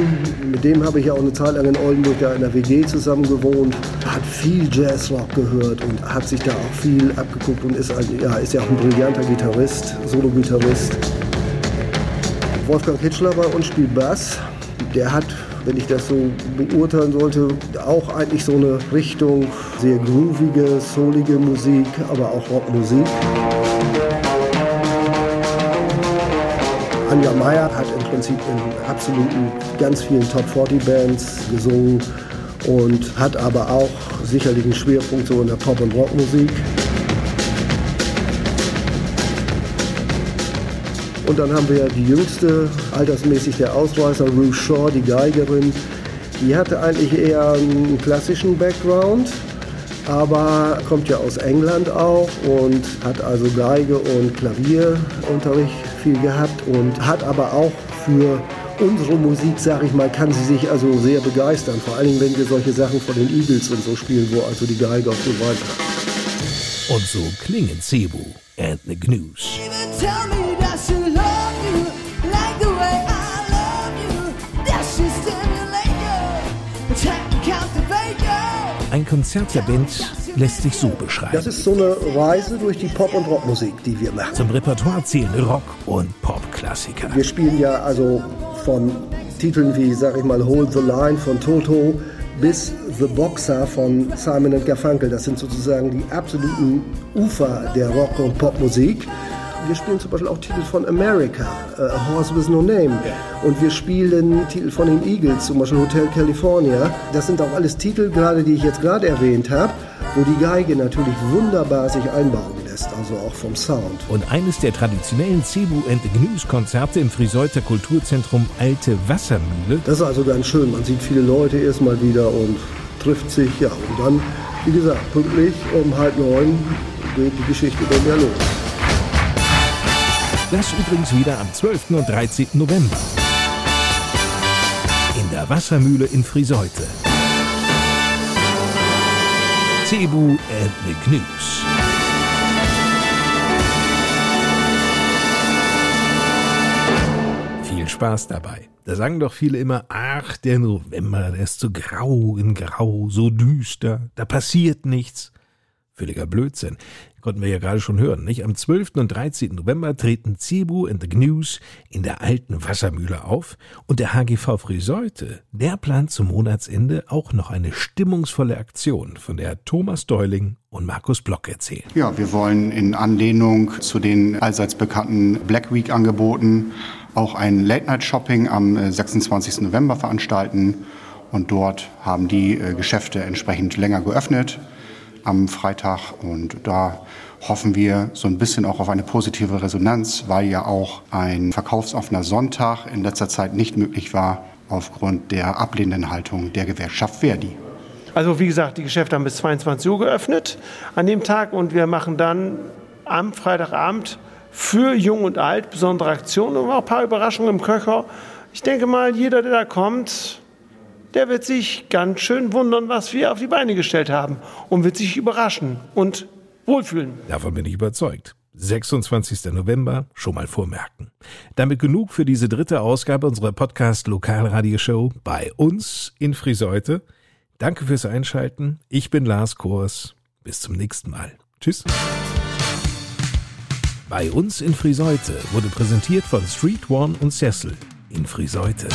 Mit dem habe ich ja auch eine Zeit lang in Oldenburg da in der WG zusammen gewohnt. Hat viel Jazzrock gehört und hat sich da auch viel abgeguckt und ist, ein, ja, ist ja auch ein brillanter Gitarrist, Solo-Gitarrist. Wolfgang Hitschler bei uns spielt Bass. Der hat wenn ich das so beurteilen sollte, auch eigentlich so eine Richtung sehr groovige, soulige Musik, aber auch Rockmusik. Anja Meyer hat im Prinzip in absoluten ganz vielen Top 40 Bands gesungen und hat aber auch sicherlich einen Schwerpunkt so in der Pop- und Rockmusik. Und dann haben wir die jüngste, altersmäßig der Ausreißer, Ruth Shaw, die Geigerin. Die hatte eigentlich eher einen klassischen Background, aber kommt ja aus England auch und hat also Geige und Klavierunterricht viel gehabt und hat aber auch für unsere Musik, sag ich mal, kann sie sich also sehr begeistern. Vor allen Dingen, wenn wir solche Sachen von den Eagles und so spielen, wo also die Geige auf dem Wald hat.
Und so klingen Cebu and the Gnus.
Tell me that you
Ein Konzert der Band lässt sich so beschreiben.
Das ist so eine Reise durch die Pop- und Rockmusik, die wir machen.
Zum Repertoire zählen Rock- und Pop-Klassiker.
Wir spielen ja also von Titeln wie, sag ich mal, Hold the Line von Toto bis The Boxer von Simon Garfunkel. Das sind sozusagen die absoluten Ufer der Rock- und Popmusik. Wir spielen zum Beispiel auch Titel von America, äh, A Horse with No Name. Und wir spielen Titel von den Eagles, zum Beispiel Hotel California. Das sind auch alles Titel, gerade die ich jetzt gerade erwähnt habe, wo die Geige natürlich wunderbar sich einbauen lässt, also auch vom Sound.
Und eines der traditionellen Cebu and Gnus Konzerte im Friseuter Kulturzentrum Alte Wassermühle.
Das ist also ganz schön. Man sieht viele Leute erstmal wieder und trifft sich. Ja, und dann, wie gesagt, pünktlich um halb neun geht die Geschichte dann ja los.
Das übrigens wieder am 12. und 13. November. In der Wassermühle in Friseute. Cebu and Gnus. Viel Spaß dabei. Da sagen doch viele immer, ach, der November, der ist so grau in grau, so düster, da passiert nichts. Völliger Blödsinn. Konnten wir ja gerade schon hören, nicht? Am 12. und 13. November treten Cebu and the Gnus in der alten Wassermühle auf und der HGV Friseute, der plant zum Monatsende auch noch eine stimmungsvolle Aktion, von der Thomas Deuling und Markus Block erzählen.
Ja, wir wollen in Anlehnung zu den allseits bekannten Black Week Angeboten auch ein Late Night Shopping am äh, 26. November veranstalten und dort haben die äh, Geschäfte entsprechend länger geöffnet am Freitag und da hoffen wir so ein bisschen auch auf eine positive Resonanz, weil ja auch ein verkaufsoffener Sonntag in letzter Zeit nicht möglich war aufgrund der ablehnenden Haltung der Gewerkschaft Verdi.
Also wie gesagt, die Geschäfte haben bis 22 Uhr geöffnet an dem Tag und wir machen dann am Freitagabend für Jung und Alt besondere Aktionen und auch ein paar Überraschungen im Köcher. Ich denke mal, jeder, der da kommt, der wird sich ganz schön wundern, was wir auf die Beine gestellt haben und wird sich überraschen und wohlfühlen.
Davon bin ich überzeugt. 26. November, schon mal vormerken. Damit genug für diese dritte Ausgabe unserer Podcast Lokalradioshow bei uns in Friseute. Danke fürs Einschalten. Ich bin Lars Kors. Bis zum nächsten Mal. Tschüss. Bei uns in Friseute wurde präsentiert von Street One und Cecil in Friseute.